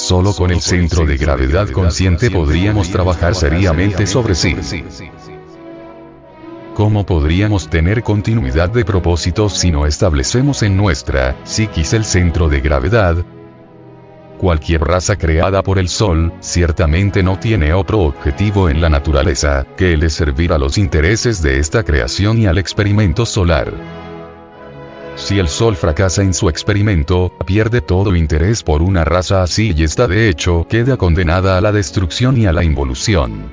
Solo con el centro de gravedad consciente podríamos trabajar seriamente sobre sí. ¿Cómo podríamos tener continuidad de propósitos si no establecemos en nuestra psiquis el centro de gravedad? Cualquier raza creada por el Sol, ciertamente no tiene otro objetivo en la naturaleza, que el de servir a los intereses de esta creación y al experimento solar. Si el Sol fracasa en su experimento, pierde todo interés por una raza así y esta de hecho queda condenada a la destrucción y a la involución.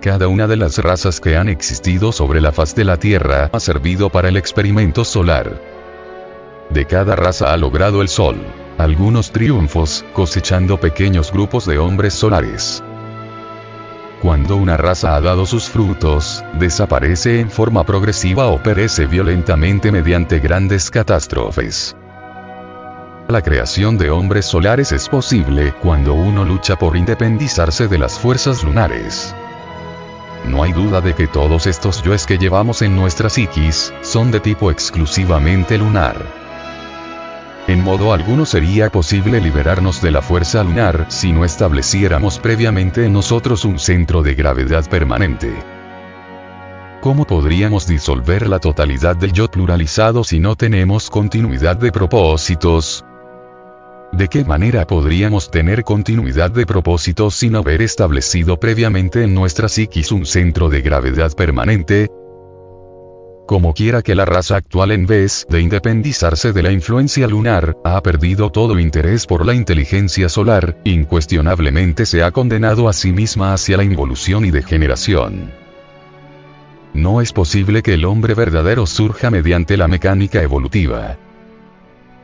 Cada una de las razas que han existido sobre la faz de la Tierra ha servido para el experimento solar. De cada raza ha logrado el Sol algunos triunfos, cosechando pequeños grupos de hombres solares. Cuando una raza ha dado sus frutos, desaparece en forma progresiva o perece violentamente mediante grandes catástrofes. La creación de hombres solares es posible cuando uno lucha por independizarse de las fuerzas lunares. No hay duda de que todos estos yoes que llevamos en nuestra psiquis, son de tipo exclusivamente lunar. En modo alguno sería posible liberarnos de la fuerza lunar si no estableciéramos previamente en nosotros un centro de gravedad permanente. ¿Cómo podríamos disolver la totalidad del yo pluralizado si no tenemos continuidad de propósitos? ¿De qué manera podríamos tener continuidad de propósitos sin haber establecido previamente en nuestra psiquis un centro de gravedad permanente? Como quiera que la raza actual en vez de independizarse de la influencia lunar, ha perdido todo interés por la inteligencia solar, incuestionablemente se ha condenado a sí misma hacia la involución y degeneración. No es posible que el hombre verdadero surja mediante la mecánica evolutiva.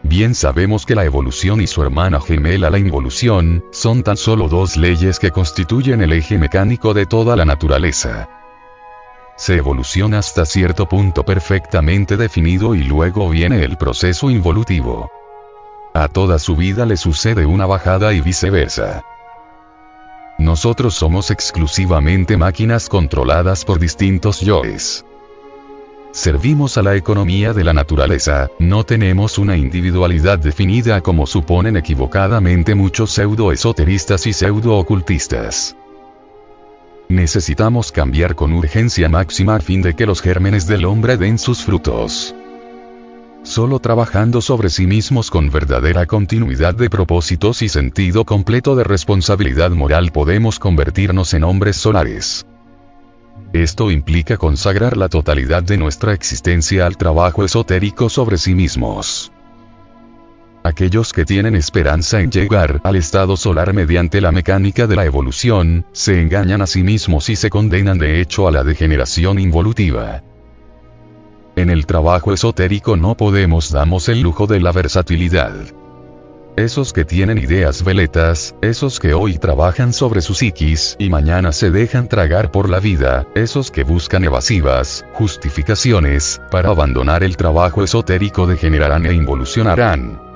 Bien sabemos que la evolución y su hermana gemela la involución, son tan solo dos leyes que constituyen el eje mecánico de toda la naturaleza se evoluciona hasta cierto punto perfectamente definido y luego viene el proceso involutivo. A toda su vida le sucede una bajada y viceversa. Nosotros somos exclusivamente máquinas controladas por distintos yoes. Servimos a la economía de la naturaleza, no tenemos una individualidad definida como suponen equivocadamente muchos pseudo-esoteristas y pseudo-ocultistas. Necesitamos cambiar con urgencia máxima a fin de que los gérmenes del hombre den sus frutos. Solo trabajando sobre sí mismos con verdadera continuidad de propósitos y sentido completo de responsabilidad moral podemos convertirnos en hombres solares. Esto implica consagrar la totalidad de nuestra existencia al trabajo esotérico sobre sí mismos. Aquellos que tienen esperanza en llegar al estado solar mediante la mecánica de la evolución, se engañan a sí mismos y se condenan de hecho a la degeneración involutiva. En el trabajo esotérico no podemos damos el lujo de la versatilidad. Esos que tienen ideas veletas, esos que hoy trabajan sobre su psiquis y mañana se dejan tragar por la vida, esos que buscan evasivas, justificaciones, para abandonar el trabajo esotérico degenerarán e involucionarán.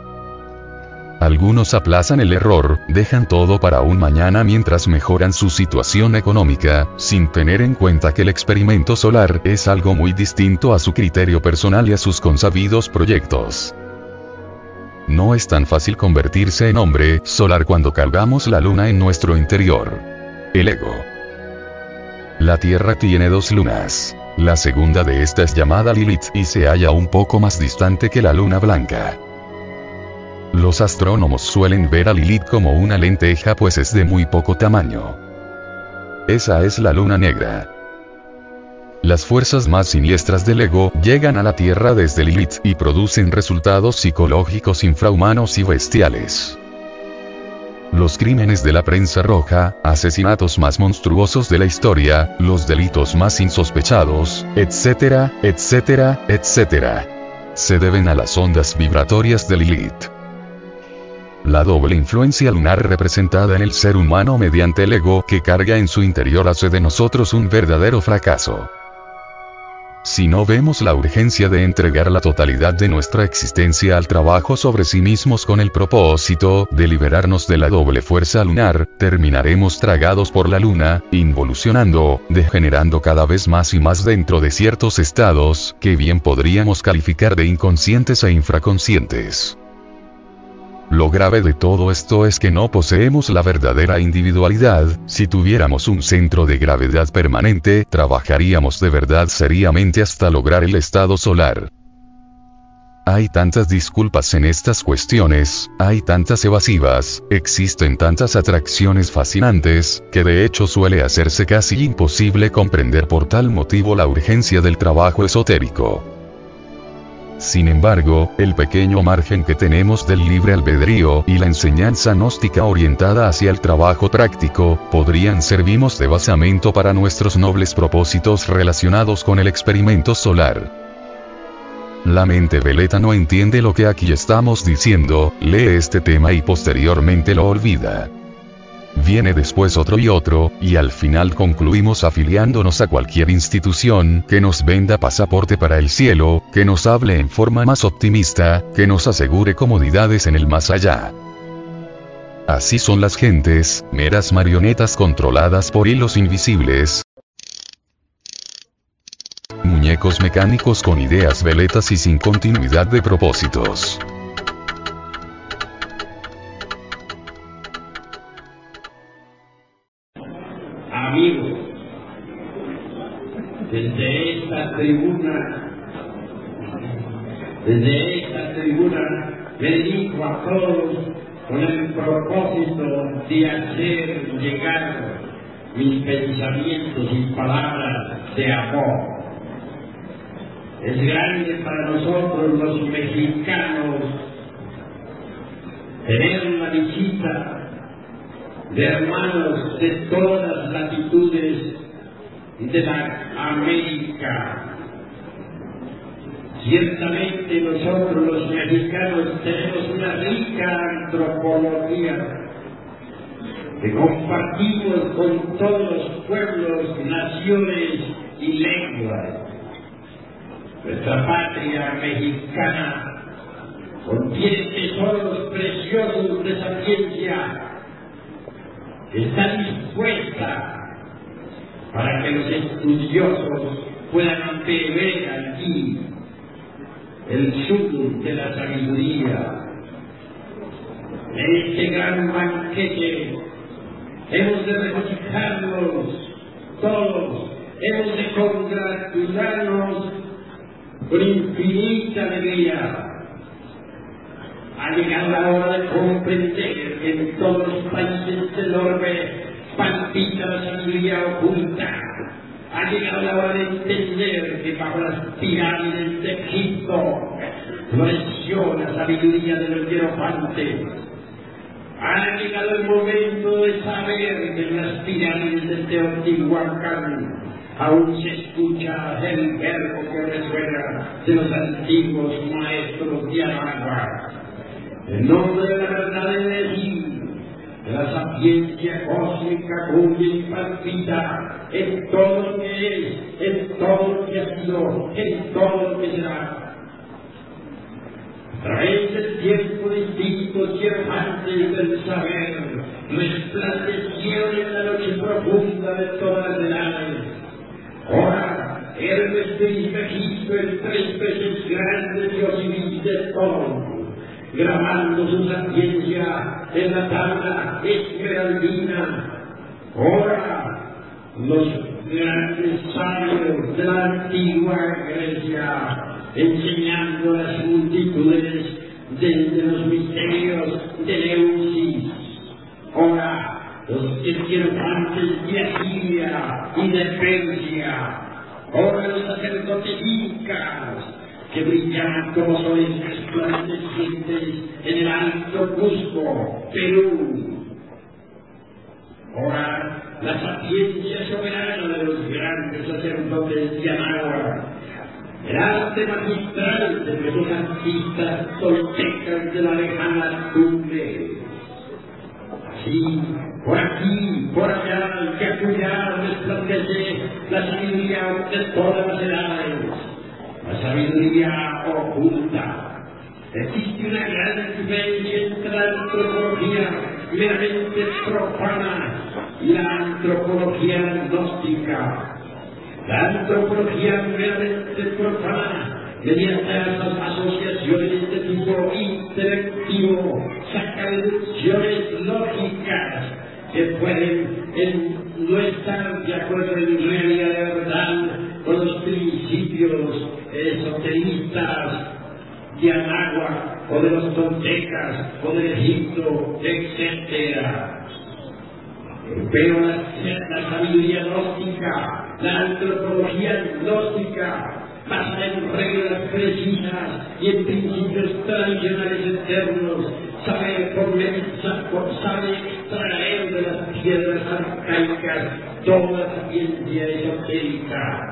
Algunos aplazan el error, dejan todo para un mañana mientras mejoran su situación económica, sin tener en cuenta que el experimento solar es algo muy distinto a su criterio personal y a sus consabidos proyectos. No es tan fácil convertirse en hombre solar cuando cargamos la luna en nuestro interior. El ego. La Tierra tiene dos lunas. La segunda de esta es llamada Lilith y se halla un poco más distante que la luna blanca. Los astrónomos suelen ver a Lilith como una lenteja pues es de muy poco tamaño. Esa es la luna negra. Las fuerzas más siniestras del ego llegan a la Tierra desde Lilith y producen resultados psicológicos infrahumanos y bestiales. Los crímenes de la prensa roja, asesinatos más monstruosos de la historia, los delitos más insospechados, etcétera, etcétera, etcétera. Se deben a las ondas vibratorias de Lilith. La doble influencia lunar representada en el ser humano mediante el ego que carga en su interior hace de nosotros un verdadero fracaso. Si no vemos la urgencia de entregar la totalidad de nuestra existencia al trabajo sobre sí mismos con el propósito de liberarnos de la doble fuerza lunar, terminaremos tragados por la luna, involucionando, degenerando cada vez más y más dentro de ciertos estados que bien podríamos calificar de inconscientes e infraconscientes. Lo grave de todo esto es que no poseemos la verdadera individualidad, si tuviéramos un centro de gravedad permanente, trabajaríamos de verdad seriamente hasta lograr el estado solar. Hay tantas disculpas en estas cuestiones, hay tantas evasivas, existen tantas atracciones fascinantes, que de hecho suele hacerse casi imposible comprender por tal motivo la urgencia del trabajo esotérico. Sin embargo, el pequeño margen que tenemos del libre albedrío y la enseñanza gnóstica orientada hacia el trabajo práctico, podrían servimos de basamento para nuestros nobles propósitos relacionados con el experimento solar. La mente veleta no entiende lo que aquí estamos diciendo, lee este tema y posteriormente lo olvida. Viene después otro y otro, y al final concluimos afiliándonos a cualquier institución que nos venda pasaporte para el cielo, que nos hable en forma más optimista, que nos asegure comodidades en el más allá. Así son las gentes, meras marionetas controladas por hilos invisibles. Muñecos mecánicos con ideas veletas y sin continuidad de propósitos. Desde esta tribuna, desde esta tribuna le digo a todos con el propósito de hacer llegar mis pensamientos y palabras de amor. Es grande para nosotros los mexicanos tener la visita de hermanos de todas las latitudes de la América. Ciertamente nosotros los mexicanos tenemos una rica antropología que compartimos con todos los pueblos, naciones y lenguas. Nuestra patria mexicana contiene tesoros preciosos de sapiencia. Está dispuesta para que los estudiosos puedan beber aquí el sur de la sabiduría. En este gran banquete hemos de regocijarnos todos, hemos de congratularnos con infinita alegría. Ha llegado la hora de comprender en todos los países del orbe palpita la sabiduría oculta. Ha llegado la hora de entender que bajo las pirámides de Egipto floreció la sabiduría de los hierofantes. Ha llegado el momento de saber que en las pirámides de Teotihuacán aún se escucha el verbo que resuena de los antiguos maestros de Aragua. El nombre de la verdad de la sapiencia cósmica cuya palpita en todo lo que es, en todo lo que ha sido, en todo lo que será. A través del tiempo distintos y del saber, resplandecieron en la noche profunda de todas las edades. Ahora, Hermes de Ismegisto, el tres veces grande Dios y todo, grabando su sapiencia en la tabla esmeraldina. Ahora, los grandes sabios de la antigua Grecia, enseñando a las multitudes desde los misterios de Leusis. Ahora, los esquirofantes de Asiria y de Persia. Ahora, los sacerdotes que brillan como soles resplandecientes en el alto Cusco, Perú. Ahora, la sapiencia soberana de los grandes sacerdotes de Anáhuac, el arte magistral de los artistas toltecas de la lejana cumbre. Así, por aquí, por allá, que acullá resplandece la sabiduría de todas las edades la sabiduría oculta. Existe una gran diferencia entre la antropología meramente profana y la antropología gnóstica. La antropología meramente profana, mediante esas asociaciones de tipo intelectivo, saca deducciones lógicas que pueden no estar de acuerdo en realidad de verdad con los principios esoteristas de Anáhuac o de los toltecas o de Egipto, etc. Pero la, la sabiduría gnóstica, la antropología gnóstica, basa en reglas precisas y en principios tradicionales eternos, sabe, sabe extraer de las piedras arcaicas toda la ciencia esotérica.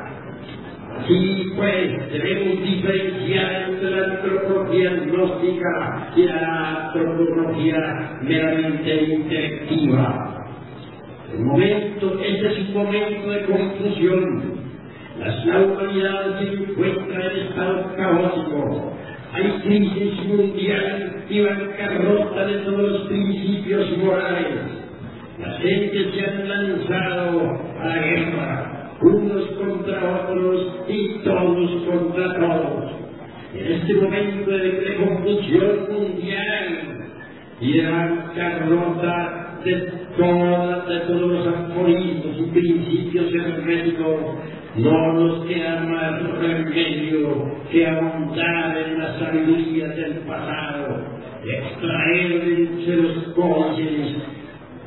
Así pues, debemos diferenciar entre la antropología gnóstica y la antropología meramente intelectiva. El momento, este es un momento de confusión. La humanidad se encuentra en estado caótico. Hay crisis mundial y bancarrota de todos los principios morales. La gente se han lanzado a la guerra, unos contra otros y todos contra todos. En este momento de, confusión mundial y de bancarrota de, de todos los aforismos y principios herméticos, no nos queda más remedio que ahondar en la sabiduría del pasado, extraer entre los coches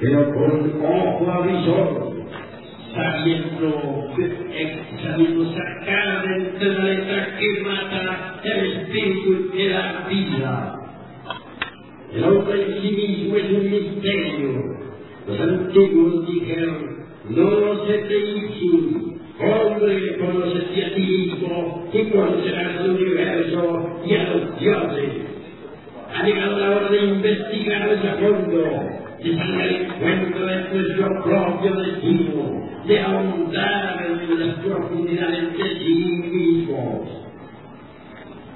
pero con ojo avisor, sabiendo, sabiendo sacar de la letra que mata el espíritu y la vida. El hombre en sí mismo es un misterio. Los antiguos dijeron, no se te hombre que conoce a ti mismo y conocerás el universo y a los dioses. Ha llegado la hora de investigar a fondo, al encuentro de nuestro propio destino, de ahondar en las profundidades de sí mismos.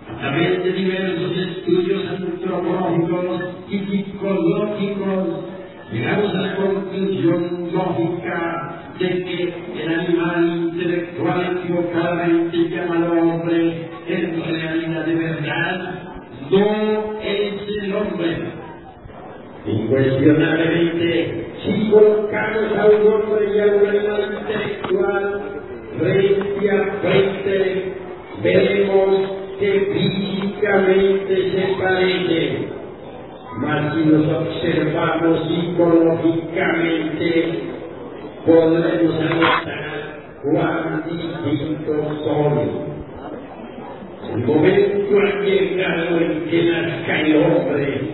A través de diversos estudios antropológicos y psicológicos, llegamos a la conclusión lógica de que el animal intelectual equivocadamente llama al hombre en realidad de verdad no es el hombre. Incuestionablemente, si colocamos a un hombre y a un animal intelectual frente a frente, veremos que físicamente se parecen. Mas si los observamos psicológicamente, podremos anotar cuán distintos son. El momento ha llegado en que nazca el hombre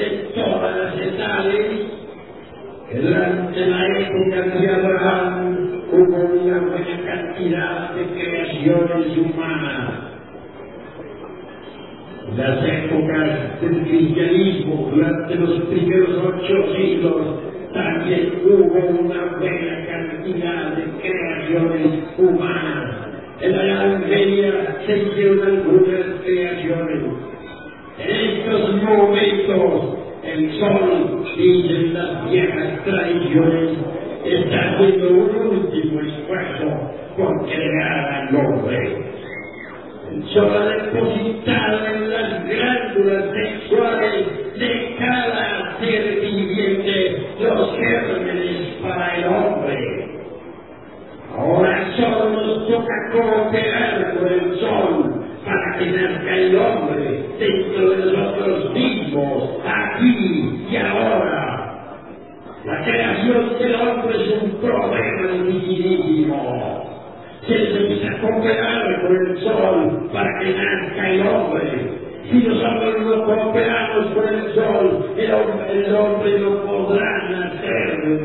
de todas las edades. Que durante la época de Abraham hubo una buena cantidad de creaciones humanas. Las épocas del cristianismo durante los primeros ocho siglos también hubo una buena cantidad de creaciones humanas. En la Edad se hicieron algunas en las viejas tradiciones, está haciendo un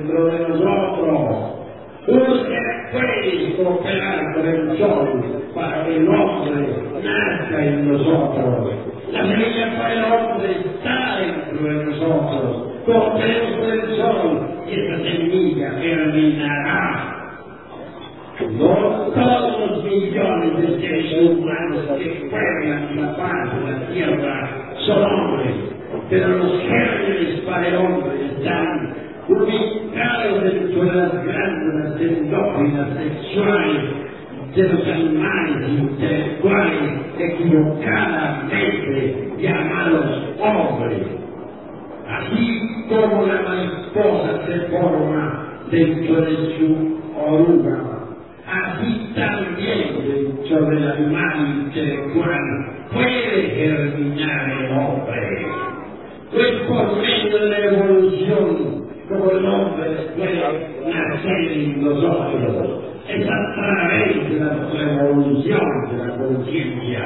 dentro de nosotros. Usted puede cooperar con el sol para que el hombre nazca en nosotros. La semilla para el hombre está dentro de nosotros. Cooperemos con el sol y esa semilla germinará. No todos los millones de seres humanos que pueblan la paz de la tierra son hombres, pero los gérmenes para el hombre están ubicados dentro de las glándulas endógenas sexuales de los animales intelectuales equivocadamente llamados hombres. Así como la mariposa se forma dentro de su oruga, así también dentro del animal intelectual puede germinar el hombre. Pues por medio de la evolución como el puede nacer en nosotros. Es a través de la revolución de la conciencia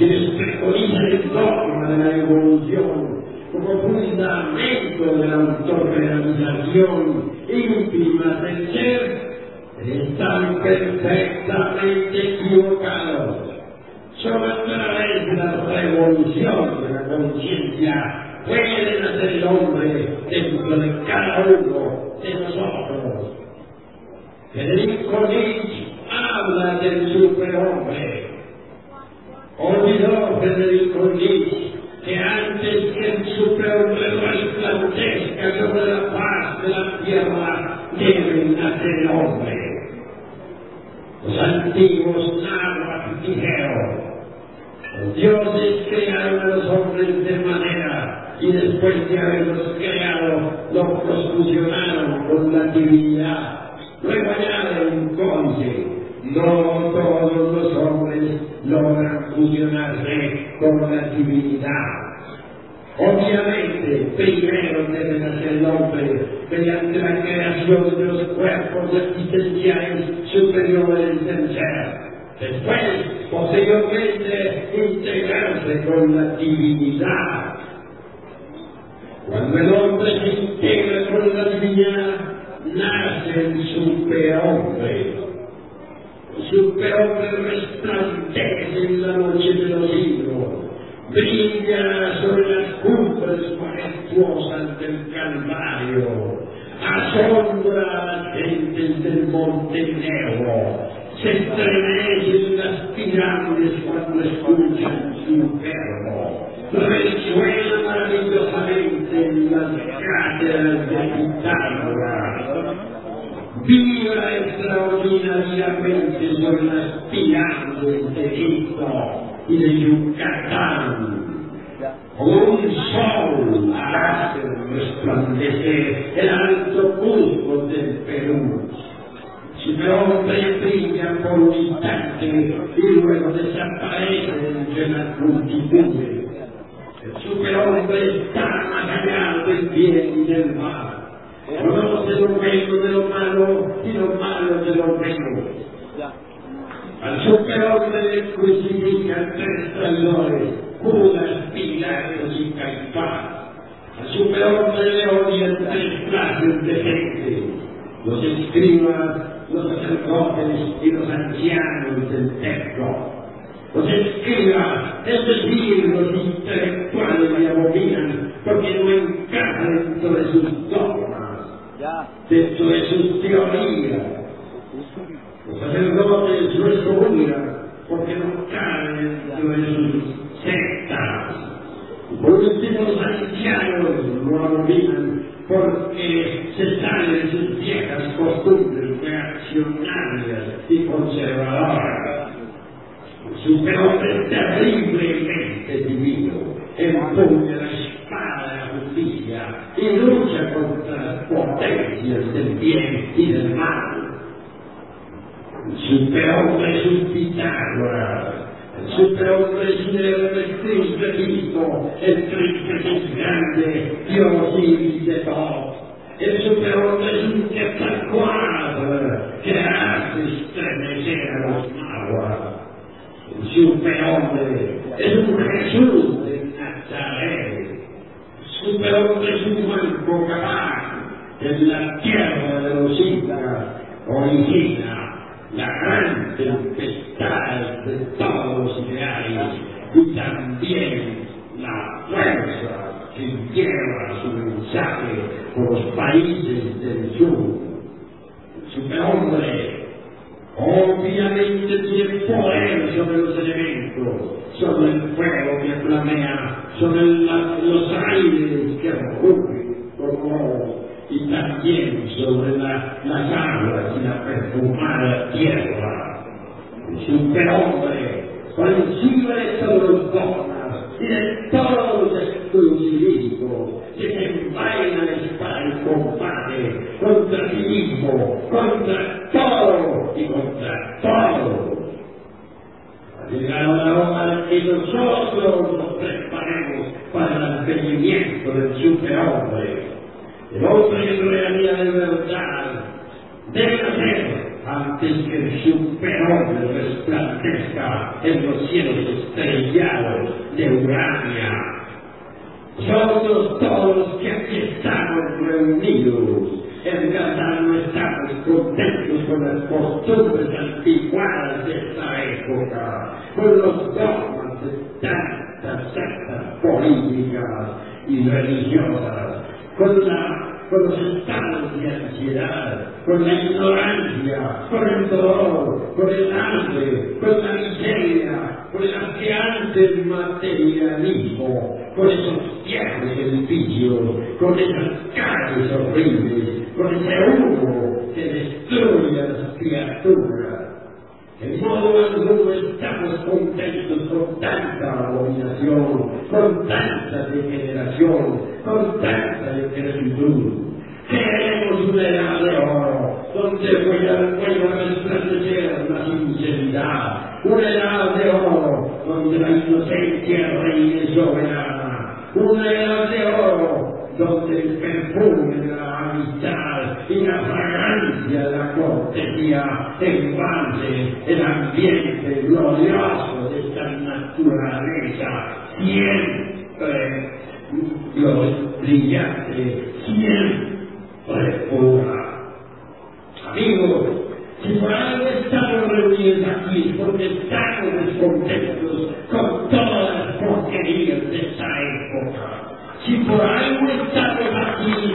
quienes preconizan el dogma de la evolución como fundamento de la autorrealización íntima del ser, están perfectamente equivocados. Solo a través de la revolución de la conciencia puede nacer el hombre dentro de cada uno de nosotros. Federico Nietzsche habla del superhombre. Olvidó Federico Nietzsche que antes que el superhombre resplandezca sobre la paz de la tierra, debe nacer hombre. Los antiguos náhuatl dijeron, los dioses crearon a los hombres de manera y después de haberlos creado, los fusionaron con la divinidad. Luego conche, no todos los hombres logran fusionarse con la divinidad. Obviamente, primero debe nacer el hombre mediante la creación de los cuerpos existenciales superiores del ser. Después, posteriormente, integrarse con la divinidad. Cuando el hombre se integra con la divinidad, nace el superhombre. El superhombre resplandece en la noche de los siglos, brilla sobre las cumbres majestuosas del Calvario, asombra a las gentes del Monte Negro, se estremecen las pirámides cuando escuchan su verbo, resuena maravillosamente en las cátedras de Pitágoras, vibra extraordinariamente sobre las pirámides de Egipto y de Yucatán. Un sol hace resplandecer el alto Cusco del Perú. Superhombre brilla por un instante y luego desaparece entre las multitudes. El superhombre está allá del bien y del mal. Conoce lo bueno de lo malo y lo malo de lo bueno. Al superhombre le crucifican tres traidores, Judas, Pilatos y Caifás. Al superhombre le odian tres clases de gente, los escribas, los sacerdotes y los ancianos del templo. Los escribas, es decir, los intelectuales le abominan porque no encaja dentro de sus dogmas, dentro de sus teorías. Los sacerdotes lo excomulgan porque no caen dentro de sus sectas. Por último, los ancianos lo abominan por se sale de sus viejas costumbres reaccionarias y conservadoras. Superhombre terriblemente divino, empuña la espada de la justicia y lucha contra las potencias del bien y del mal. Superhombre es un Pitágoras, el superhombre es un Cristo mismo, el Cristo es grande, Dios y de todo. El superhombre un Quetzalcoatl que hace estremecer a los magos. El superhombre es un Jesús de Nazaret. Superhombre es un cuerpo capaz en la tierra de los incas origina la gran tempestad de todos los ideales y también la fuerza que lleva su mensaje por los países del sur. El superhombre obviamente tiene poder sobre los elementos, sobre el fuego que flamea, sobre la, los aires que rugen como y también sobre la, las aguas y la perfumada tierra. Superhombre, por encima de todos los dogmas y de todos los exclusivismos, que se envainan mismo, contra todo y contra todo. Ha llegado la de que nosotros nos preparemos para el advenimiento del superhombre. El hombre en realidad de verdad debe ser antes que el superhombre resplandezca en los cielos estrellados de Urania. Nosotros todos que aquí estamos reunidos, en verdad no estamos contentos con las costumbres anticuadas de esta época, con los dogmas de tantas sectas políticas y religiosas, con, la, con los estados de ansiedad, con la ignorancia, con el dolor, con el hambre, con la miseria, con el asqueante materialismo, con esos viejos edificios, con esas calles horribles, humo que destruye a las criaturas. En modo alguno estamos contentos con tanta abominación, con tanta degeneración, con tanta decrepitud. Queremos una edad de oro, donde vuelva a resplandecer la sinceridad, una edad de oro, donde la inocencia reine soberana, una edad de oro, donde el perfume de la amistad y la fragancia de la cortesía envase el ambiente glorioso de esta naturaleza siempre brillante, siempre pura. Amigos, si por algo estamos reunidos aquí, porque estamos descontentos con todas las porquerías de esta época. Si por algo estamos aquí,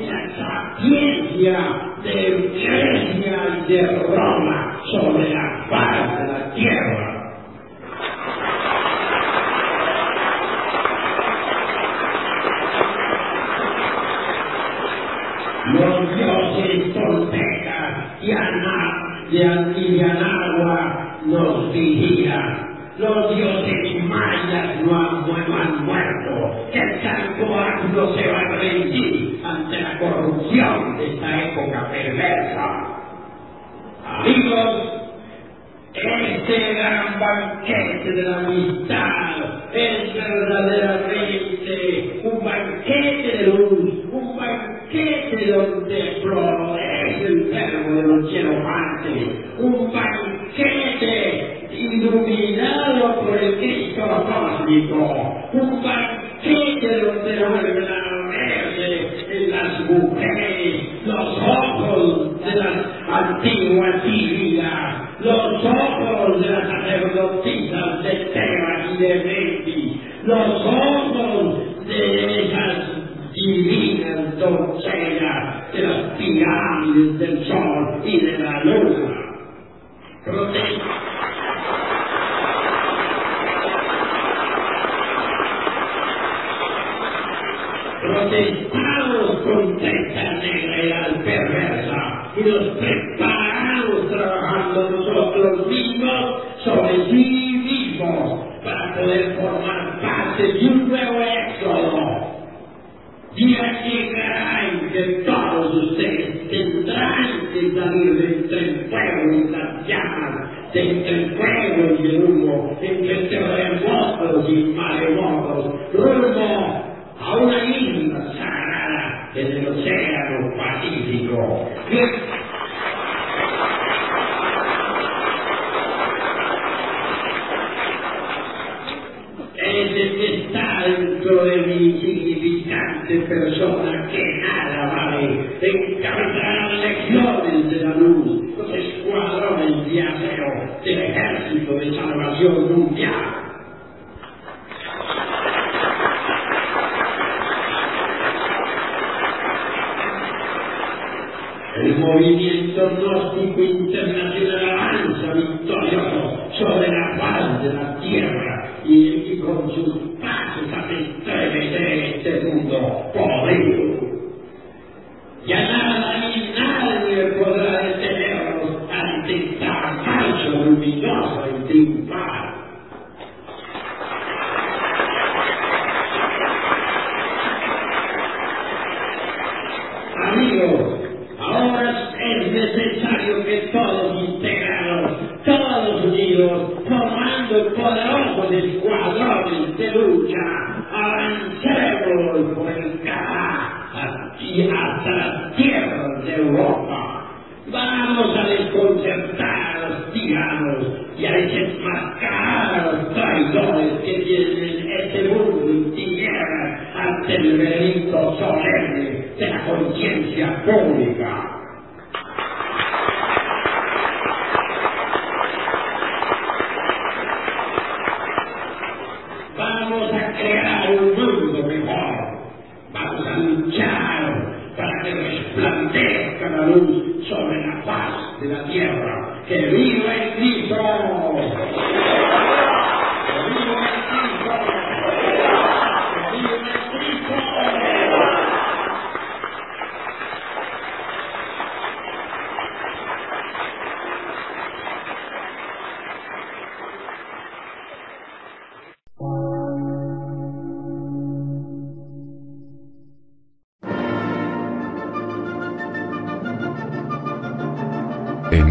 Y la sapiencia de Grecia y de Roma de la amistad es verdaderamente un banquete de luz, un banquete donde florece el verbo de los hierofantes, un banquete iluminado por el Cristo cósmico, un banquete donde vuelven a verse en las mujeres los ojos de las antiguas vidas, los ojos de las sacerdotisas de Los ojos de esas divinas doncellas de las pirámides del sol y de la luna. Protesta. protestamos contra esta negra perversa y nos preparamos trabajando nosotros mismos sobre sí mismos para poder formar parte de un nuevo éxodo. Que todos ustedes tendrán que salir de entre el fuego y las llamas, de entre el fuego el y maremotos, rumbo a una isla sagrada en el océano Pacífico. Es el que está dentro de mi insignificante persona que nada vale, encabezará las lecciones de la luz, los escuadrones de acero del ejército de salvación mundial. El movimiento gnóstico internacional avanza victorioso sobre la faz de la tierra y, y con sus pasos hace estremecer este mundo podrido. Ya nada ni nadie podrá detenernos ante esta marcha luminosa y triunfal. Amigos, ahora es necesario que todos integrados, todos unidos, formando el poderoso escuadrón de lucha, avancemos por el Canadá y hasta las tierras Europa. Vamos a desconcertar a los tiranos y a desenmascarar a los traidores que tienen este mundo en tinieblas ante el veredicto solemne de la conciencia pública. ¡Que viva el Cristo!